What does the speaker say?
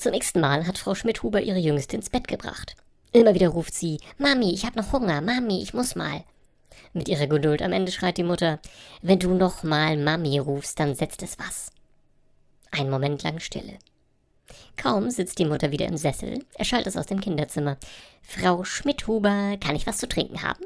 Zum nächsten Mal hat Frau Schmidhuber ihre Jüngste ins Bett gebracht. Immer wieder ruft sie, Mami, ich hab noch Hunger, Mami, ich muss mal. Mit ihrer Geduld am Ende schreit die Mutter, wenn du nochmal Mami rufst, dann setzt es was. Ein Moment lang Stille. Kaum sitzt die Mutter wieder im Sessel, erschallt es aus dem Kinderzimmer. Frau Schmidhuber, kann ich was zu trinken haben?